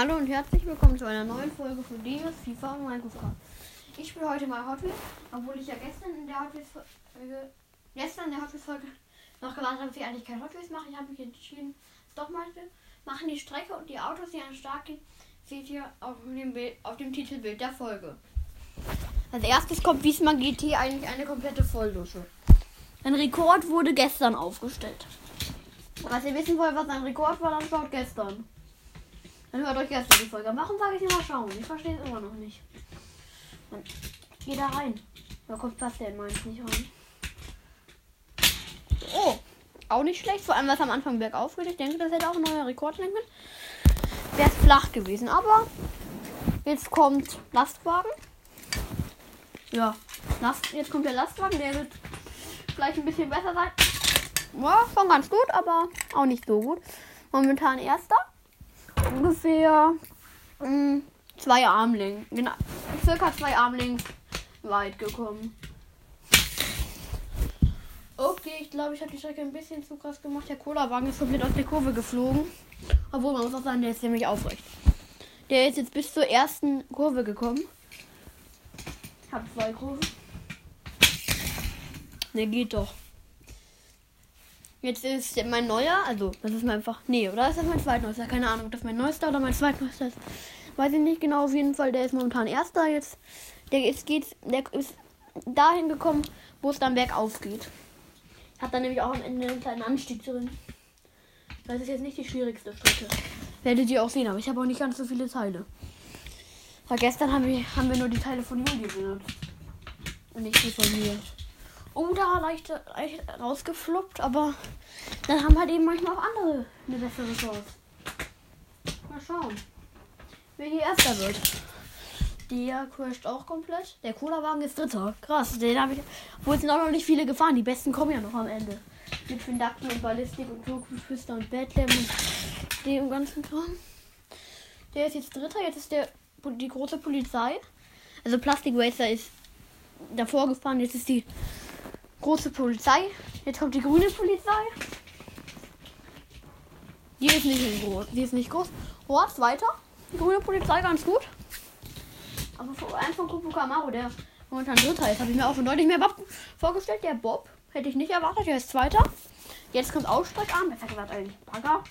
Hallo und herzlich willkommen zu einer neuen Folge von Dios FIFA und Minecraft. Ich spiele heute mal Hot Wheels, obwohl ich ja gestern in der Hot Wheels Folge, gestern in der Hot Wheels Folge noch gewartet habe, ich eigentlich kein Hot Wheels mache. Ich habe mich entschieden, doch mal zu machen. Die Strecke und die Autos, die an den gehen, seht ihr auf dem, Bild, auf dem Titelbild der Folge. Als erstes kommt Wiesmann GT eigentlich eine komplette Volldusche. Ein Rekord wurde gestern aufgestellt. Was ihr wissen wollt, was ein Rekord war, dann schaut gestern. Dann hört euch gestern die Folge. Warum sage ich immer schauen? Ich verstehe es immer noch nicht. Dann geh da rein. Da kommt passt der in meins nicht rein. Oh, auch nicht schlecht. Vor allem, was am Anfang bergauf geht. Ich denke, das hätte auch ein neuer Rekord sein können. Wäre es flach gewesen. Aber jetzt kommt Lastwagen. Ja, Last, jetzt kommt der Lastwagen. Der wird vielleicht ein bisschen besser sein. Ja, schon ganz gut, aber auch nicht so gut. Momentan erster. Ungefähr mh, mm, zwei Armlängen. Genau, circa zwei Armlängen weit gekommen. Okay, ich glaube, ich habe die Strecke ein bisschen zu krass gemacht. Der Cola-Wagen ist komplett aus der Kurve geflogen. Obwohl, man muss auch sagen, der ist ziemlich aufrecht. Der ist jetzt bis zur ersten Kurve gekommen. Ich habe zwei Kurven. Der geht doch. Jetzt ist mein neuer, also das ist mein einfach. Nee, oder ist das mein zweitneuester? Keine Ahnung, ob das mein neuester oder mein zweitneuester ist. Weiß ich nicht genau, auf jeden Fall. Der ist momentan erster jetzt. Der ist, geht, der ist dahin gekommen, wo es dann bergauf geht. Hat dann nämlich auch am Ende einen kleinen Anstieg drin. Das ist jetzt nicht die schwierigste Strecke. Werdet ihr auch sehen, aber ich habe auch nicht ganz so viele Teile. Weil gestern haben wir, haben wir nur die Teile von Juli benutzt. Und nicht die von mir. Da leicht, leicht rausgefloppt, aber dann haben halt eben manchmal auch andere eine bessere Chance. Mal schauen, wer hier erster wird. Der crasht auch komplett. Der Cola-Wagen ist dritter. Krass, den habe ich. Obwohl es sind auch noch nicht viele gefahren. Die besten kommen ja noch am Ende. Mit Findakten und Ballistik und Tokufüster und Batlam und dem ganzen Kram. Der ist jetzt dritter. Jetzt ist der die große Polizei. Also Plastic Racer ist davor gefahren. Jetzt ist die große Polizei. Jetzt kommt die grüne Polizei. Die ist nicht groß. Die ist nicht groß. Horst weiter. Die grüne Polizei ganz gut. Aber vor allem von Kupu Kamaro, der momentan dritter ist, habe ich mir auch von deutlich mehr Bob vorgestellt. Der Bob hätte ich nicht erwartet. Der ist zweiter. Jetzt kommt Ausstreckarm. Besser gesagt eigentlich Bagger.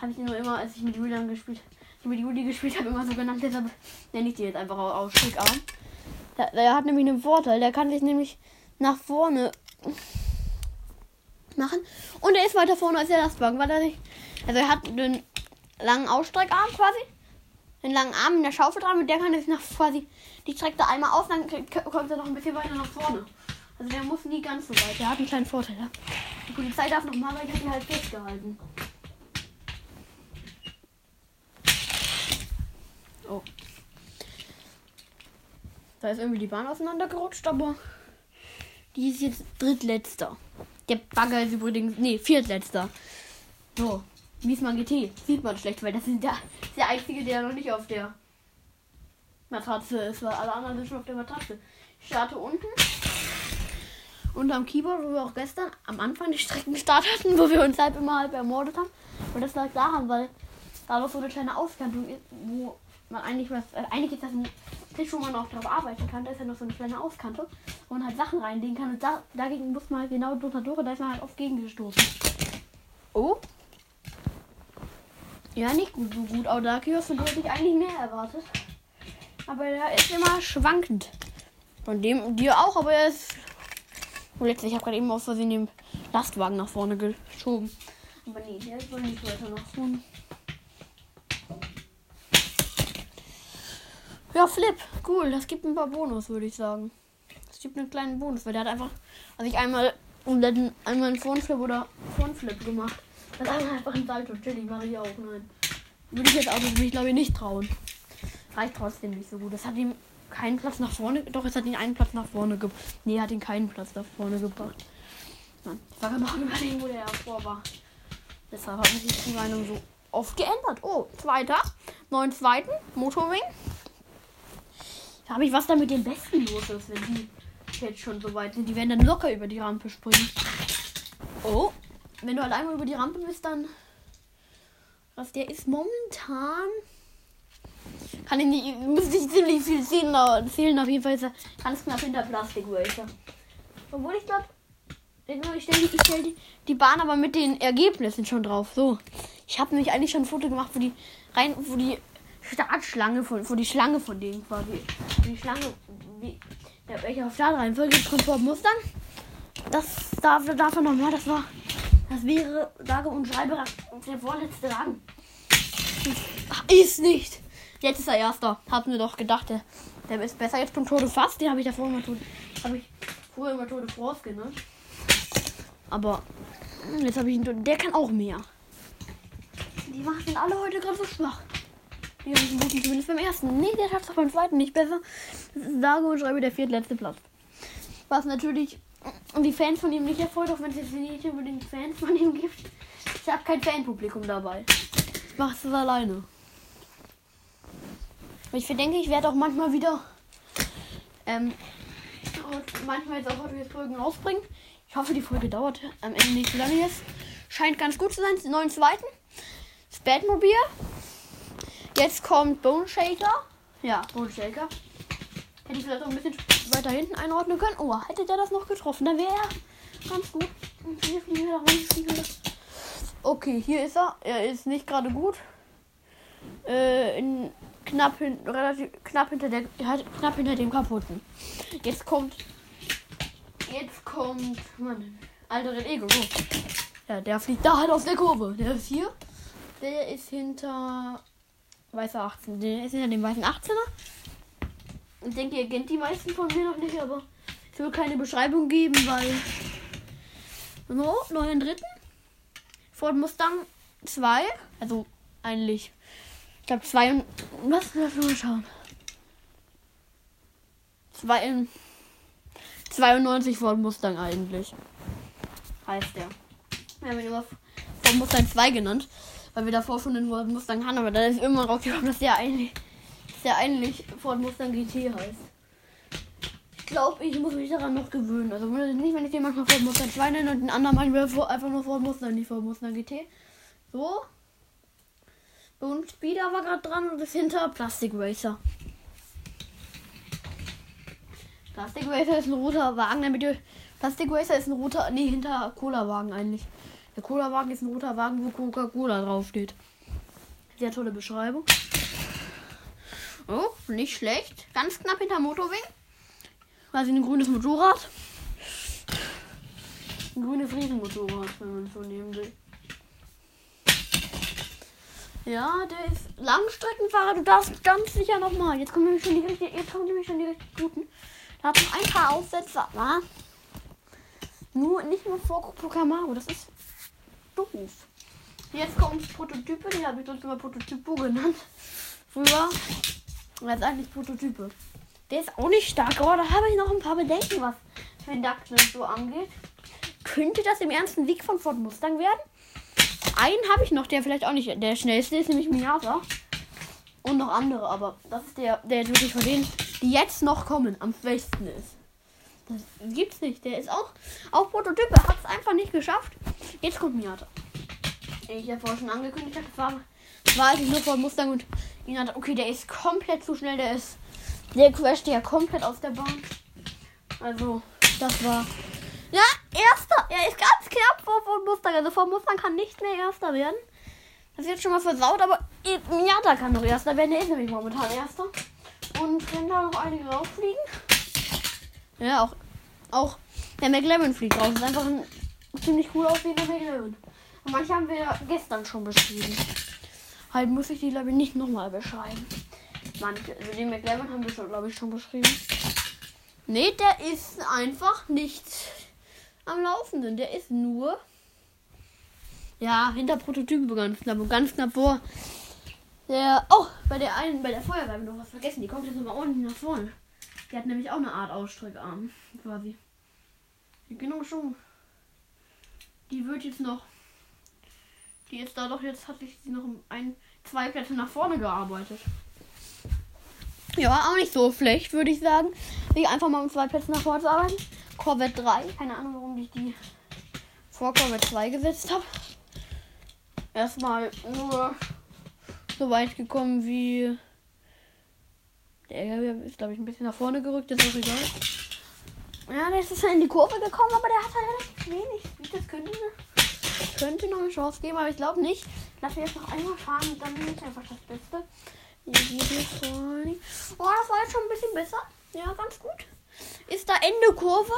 Habe ich nur immer, als ich mit Julian gespielt ich mit Juli gespielt habe, immer so genannt. Deshalb nenne ich die jetzt einfach Ausstreckarm. Der, der hat nämlich einen Vorteil. Der kann sich nämlich nach vorne machen. Und er ist weiter vorne als der Lastwagen, weil er nicht. Also er hat einen langen Ausstreckarm quasi. Den langen Arm in der Schaufel dran, mit der kann er sich nach quasi. Die streckt er einmal aus, dann kommt er noch ein bisschen weiter nach vorne. Also der muss nie ganz so weit. Der hat einen kleinen Vorteil. Ja? Die Polizei darf noch mal, weil ich habe die halt festgehalten. Oh. Da ist irgendwie die Bahn auseinandergerutscht, aber die ist jetzt drittletzter. Der Bagger ist übrigens. Nee, viertletzter. So. Wiesmann GT. Sieht man schlecht, weil das ist der, der einzige, der noch nicht auf der Matratze ist, weil alle anderen sind schon auf der Matratze. Ich starte unten. Unterm Keyboard, wo wir auch gestern am Anfang die Streckenstart hatten, wo wir uns halb immer halb ermordet haben. Und das lag daran, weil da noch so eine kleine Auskantung ist, wo man eigentlich was. Also eigentlich ist das ein Tisch, wo man auch drauf arbeiten kann. Da ist ja noch so eine kleine Auskante, wo man halt Sachen reinlegen kann. Und da, dagegen muss man halt genau drunter durch. Da ist man halt oft gegengestoßen. Oh. Ja, nicht gut, so gut. Audakios, von dem hätte ich eigentlich mehr erwartet. Aber der ist immer schwankend. Von dem dir auch, aber er ist. Und letztlich, ich habe gerade eben aus Versehen den Lastwagen nach vorne geschoben. Aber nee, der ist wohl nicht weiter nach vorne. Ja, Flip. Cool. Das gibt ein paar Bonus, würde ich sagen. Das gibt einen kleinen Bonus, weil der hat einfach, also ich einmal, einmal einen Frontflip oder Frontflip gemacht. Das ist einfach ein Salto. Chili mache ich auch. Nein. Würde ich jetzt auch mich, glaube ich, nicht trauen. Reicht trotzdem nicht so gut. Das hat ihm keinen Platz nach vorne. Doch, es hat ihn einen Platz nach vorne gebracht. Nee, hat ihn keinen Platz nach vorne gebracht. Nein. Ich war gerade überlegen, wo der davor war. Deshalb hat sich die Meinung so oft geändert. Oh, zweiter. Neuen zweiten. Motorwing. Da habe ich was da mit den Besten los ist, wenn die jetzt schon so weit sind. Die werden dann locker über die Rampe springen. Oh. Wenn du halt einmal über die Rampe bist, dann. Was der ist momentan kann ich nicht, muss ich ziemlich viel zählen, zählen auf jeden Fall ist er ganz knapp hinter Plastic Racer. Obwohl ich glaube, ich stelle die, stell die, die Bahn aber mit den Ergebnissen schon drauf. So. Ich habe nämlich eigentlich schon ein Foto gemacht, wo die rein, wo die Startschlange von, wo die Schlange von denen quasi. Die Schlange, wie, der welcher Start reinfolge kommt vor Mustern. Das darf, darf er nochmal, das war, das wäre, sage und schreibe, der vorletzte Rang. Ist nicht. Jetzt ist er erster. Hab mir doch gedacht, der, der ist besser. Jetzt kommt Tode fast. Den habe ich davor immer Tode, habe ich vorher immer Tode Force genannt. Aber jetzt habe ich ihn. Der kann auch mehr. Die machen alle heute gerade so schwach. Haben einen guten, zumindest beim ersten. Nee, der schafft es auch beim zweiten nicht besser. Sage und schreibe der viertletzte Platz. Was natürlich die Fans von ihm nicht erfreut, auch wenn es jetzt nicht unbedingt Fans von ihm gibt. Ich habe kein Fanpublikum dabei. Ich mache es alleine. Ich denke, ich werde auch manchmal wieder ähm, manchmal jetzt auch heute Folgen rausbringen. Ich hoffe, die Folge dauert am Ende nicht so lange jetzt. Scheint ganz gut zu sein. Den neuen zweiten. Das Batmobil. Jetzt kommt Bone Shaker. Ja, Bone Shaker. Hätte ich vielleicht auch ein bisschen weiter hinten einordnen können. Oh, hätte der das noch getroffen, dann wäre er ganz gut. Okay, hier ist er. Er ist nicht gerade gut. Äh, in, knapp, hin, relativ, knapp, hinter der, knapp hinter dem kaputten. Jetzt kommt. Jetzt kommt. Mann. Alter Ego. Ja, der fliegt da halt aus der Kurve. Der ist hier. Der ist hinter. Weißer 18. Der ist hinter dem weißen 18er. Ich denke, ihr kennt die meisten von mir noch nicht, aber ich will keine Beschreibung geben, weil. So, neuen dritten. Ford Mustang 2. Also eigentlich. Ich glaube 2 und. Lass mal schauen. 2 92 Ford Mustang eigentlich. Heißt der. Wir haben ihn immer Ford Mustang 2 genannt, weil wir davor schon den Ford Mustang hatten, aber dann ist immer rausgekommen, dass der eigentlich der eigentlich Ford Mustang GT heißt. Ich glaube, ich muss mich daran noch gewöhnen. Also nicht, wenn ich den manchmal Ford Mustang 2 nenne und den anderen manchmal einfach nur Ford Mustang, nicht Ford Mustang GT. So. Und Speeder war gerade dran und ist hinter Plastic Racer. Plastic Racer ist ein roter Wagen, damit ihr. Plastic Racer ist ein roter. Nee, hinter Cola-Wagen eigentlich. Der Cola-Wagen ist ein roter Wagen, wo Coca-Cola draufsteht. Sehr tolle Beschreibung. Oh, nicht schlecht. Ganz knapp hinter Motorwing. Quasi ein grünes Motorrad. Ein grünes Riesenmotorrad, wenn man so nehmen will. Ja, der ist Langstreckenfahrer. Du darfst ganz sicher nochmal. Jetzt kommen nämlich schon die richtig, jetzt kommen nämlich schon die richtig guten. Da hat noch ein paar Aussetzer. Na? Nur, nicht nur vor Pokémon. Das ist doof. Jetzt kommt Prototype. Die habe ich sonst immer Prototypo genannt. Früher. Und jetzt eigentlich Prototype. Der ist auch nicht stark, aber da habe ich noch ein paar Bedenken, was den Duckland so angeht. Könnte das im ernsten Weg von Ford Mustang werden? Einen habe ich noch, der vielleicht auch nicht der schnellste ist, nämlich Miata. Und noch andere, aber das ist der, der wirklich von denen, die jetzt noch kommen, am besten ist. Das gibt's nicht. Der ist auch, auch Prototyp. Er hat es einfach nicht geschafft. Jetzt kommt Miata. Ich habe vorher schon angekündigt, das war, war eigentlich nur vor Mustang und hat, okay, der ist komplett zu schnell, der ist, der crasht ja komplett aus der Bahn. Also, das war, ja, erster, er ist ganz knapp vor, vor Mustang, also vor Mustang kann nicht mehr erster werden. Das ist jetzt schon mal versaut, aber Miata kann noch erster werden, der ist nämlich momentan erster. Und können da noch einige rauffliegen. Ja, auch, auch der McLaren fliegt raus. Das ist einfach ein ziemlich cool aussehender McLaren. Und manche haben wir gestern schon beschrieben. Halt muss ich die, glaube ich, nicht nochmal beschreiben. Manche, also den McLaren haben wir schon, glaube ich, schon beschrieben. Nee, der ist einfach nicht am Laufenden. Der ist nur. Ja, hinter Prototypen ganz knapp und ganz knapp vor. Der. Oh, bei der einen, bei der Feuerwehr noch was vergessen. Die kommt jetzt nochmal ordentlich nach vorne. Die hat nämlich auch eine Art Ausstreckarm, quasi. Genau schon. Die wird jetzt noch. Die ist da doch jetzt hat sich sie noch um ein, zwei Plätze nach vorne gearbeitet. Ja, auch nicht so schlecht, würde ich sagen. Ich einfach mal um zwei Plätze nach vorne zu arbeiten. Corvette 3. Keine Ahnung, warum ich die vor Corvette 2 gesetzt habe. Erstmal nur so weit gekommen wie Der ist, glaube ich, ein bisschen nach vorne gerückt, ist auch egal. Ja, der ist in die Kurve gekommen, aber der hat halt relativ wenig. Das könnte, könnte noch eine Chance geben, aber ich glaube nicht. Lass wir jetzt noch einmal fahren und dann ist einfach das Beste. Oh, das war jetzt schon ein bisschen besser. Ja, ganz gut. Ist da Ende Kurve?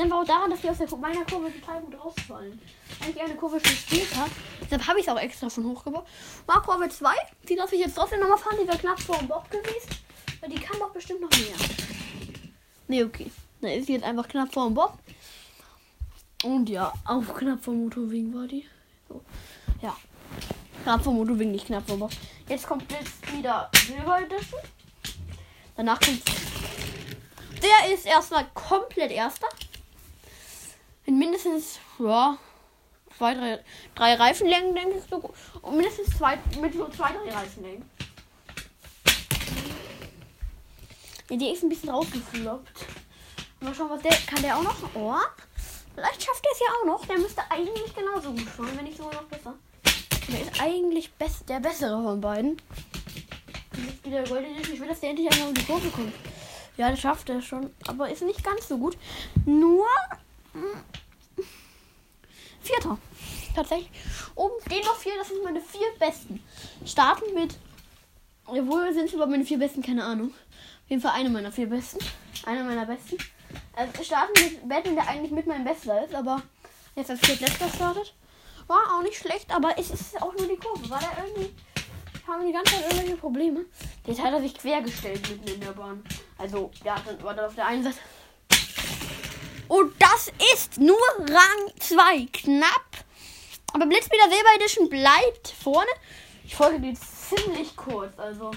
Dann war auch daran, dass die aus der, meiner Kurve total gut rausfallen. Eigentlich eine Kurve schon später. Deshalb habe ich es auch extra schon hochgebaut. War Kurve 2. Die darf ich jetzt trotzdem nochmal fahren. Die wäre knapp vor dem Bob gewesen. Weil die kann doch bestimmt noch mehr. Ne, okay. Dann ist sie jetzt einfach knapp vor dem Bob. Und ja, auch knapp vor Motorwing war die. So. Ja. Knapp vor Motorwing, nicht knapp vor Bob. Jetzt kommt jetzt wieder Silber Edition. Danach kommt. Der ist erstmal komplett erster. In mindestens, ja, zwei, drei, drei Reifenlängen, denke ich so. Und mindestens zwei, mit so zwei, drei Reifenlängen. Ja, die ist ein bisschen rausgefloppt. Mal schauen, was der. Kann der auch noch? Oh. Vielleicht schafft er es ja auch noch. Der müsste eigentlich genauso gut fahren, wenn nicht sogar noch besser. Der ist eigentlich best, der bessere von beiden. Jetzt Ich will, dass der endlich einmal um die Kurve kommt. Ja, das schafft er schon. Aber ist nicht ganz so gut. Nur. Hm, Vierter. Tatsächlich. Oben stehen noch vier. Das sind meine vier besten. Starten mit. Obwohl sind es überhaupt meine vier besten, keine Ahnung jeden Fall eine meiner vier besten. Einer meiner besten. Also starten mit Batman, der eigentlich mit meinem Bester ist, aber jetzt als viertletzter startet. War auch nicht schlecht, aber es ist auch nur die Kurve. War da irgendwie. Haben die ganze Zeit irgendwelche Probleme. Jetzt hat er sich quergestellt mitten in der Bahn. Also, ja, dann war dann auf der einen Seite. Und das ist nur Rang 2. Knapp. Aber Blitzbilder Silber Edition bleibt vorne. Ich folge die ziemlich kurz, also.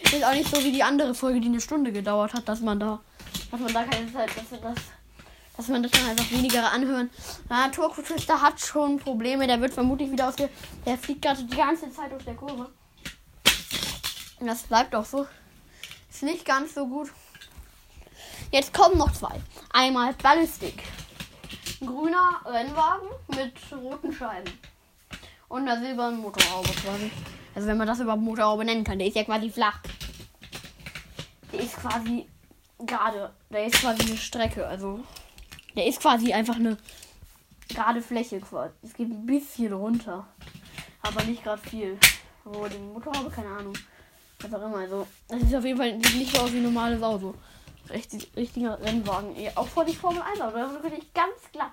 Ist auch nicht so wie die andere Folge, die eine Stunde gedauert hat, dass man da, dass man da keine Zeit, dass das, dass man das dann einfach weniger anhören. Ja, Turco Twister hat schon Probleme. Der wird vermutlich wieder aus der, der fliegt gerade die ganze Zeit aus der Kurve. Und das bleibt auch so. Ist nicht ganz so gut. Jetzt kommen noch zwei. Einmal Ballistik. Ein grüner Rennwagen mit roten Scheiben. Und einer silbernen Motorhaube quasi. Also wenn man das überhaupt Motorhaube nennen kann. Der ist ja quasi flach. Der ist quasi gerade. Der ist quasi eine Strecke. Also der ist quasi einfach eine gerade Fläche quasi. Es geht ein bisschen runter. Aber nicht gerade viel. Wo die Motorhaube, keine Ahnung. Was auch immer. Also, das ist auf jeden Fall nicht so aus wie ein normales Auto. Richtig, richtiger Rennwagen. Auch vor die Formel 1 Auto. Das ist wirklich ganz glatt.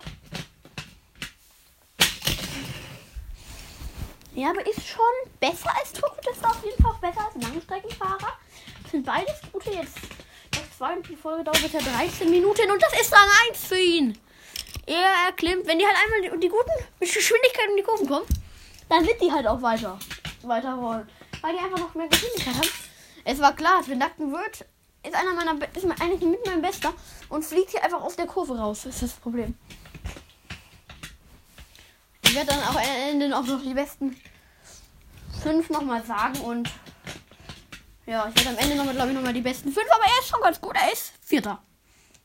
Ja, aber ist schon besser als Turbo. Das ist auf jeden Fall besser als Langstreckenfahrer. Das sind beides gute jetzt. Das und die Folge dauert bisher 13 Minuten und das ist Rang 1 für ihn. Er erklimmt, wenn die halt einmal die, die guten mit Geschwindigkeit um die Kurven kommen, dann wird die halt auch weiter, weiter rollen. Weil die einfach noch mehr Geschwindigkeit haben. Es war klar, wenn Nacken wird, ist einer meiner, ist eigentlich mit meinem Bester und fliegt hier einfach aus der Kurve raus. Das ist das Problem. Ich werde dann auch am Ende auch noch die besten fünf nochmal sagen und ja, ich werde am Ende nochmal, glaube ich, nochmal die besten fünf, aber er ist schon ganz gut. Er ist Vierter.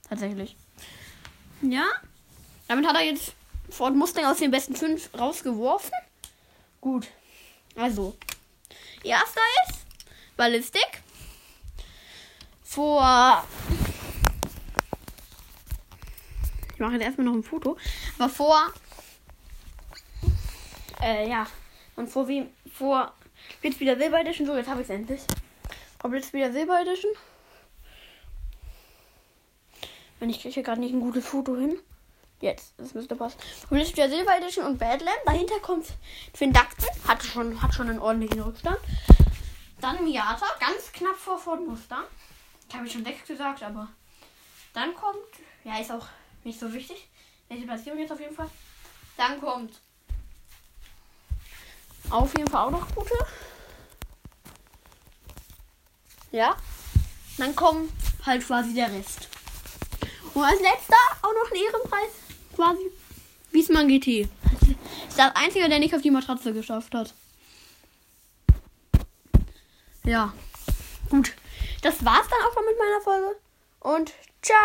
Tatsächlich. Ja. Damit hat er jetzt Ford Mustang aus den besten fünf rausgeworfen. Gut. Also. Erster ist Ballistik. Vor. Ich mache jetzt erstmal noch ein Foto. Aber vor äh, ja. Und vor wie vor Blitz wieder Silber Edition. So, jetzt habe ich es endlich. Vor Blitz wieder Silber Edition. Wenn ich kriege gerade nicht ein gutes Foto hin. Jetzt, das müsste passen. Blitz wieder Silber Edition und Badland. Dahinter kommt Twin Duckton. Hat schon, hat schon einen ordentlichen Rückstand. Dann Miata, ganz knapp vor Ford Mustang. Ich habe schon 6 gesagt, aber dann kommt, ja, ist auch nicht so wichtig. Welche Platzierung jetzt auf jeden Fall. Dann kommt auf jeden Fall auch noch gute. Ja. Dann kommt halt quasi der Rest. Und als letzter auch noch ein Ehrenpreis. Quasi. Wiesmann GT. Ist der einzige, der nicht auf die Matratze geschafft hat. Ja. Gut. Das war's dann auch schon mit meiner Folge. Und ciao.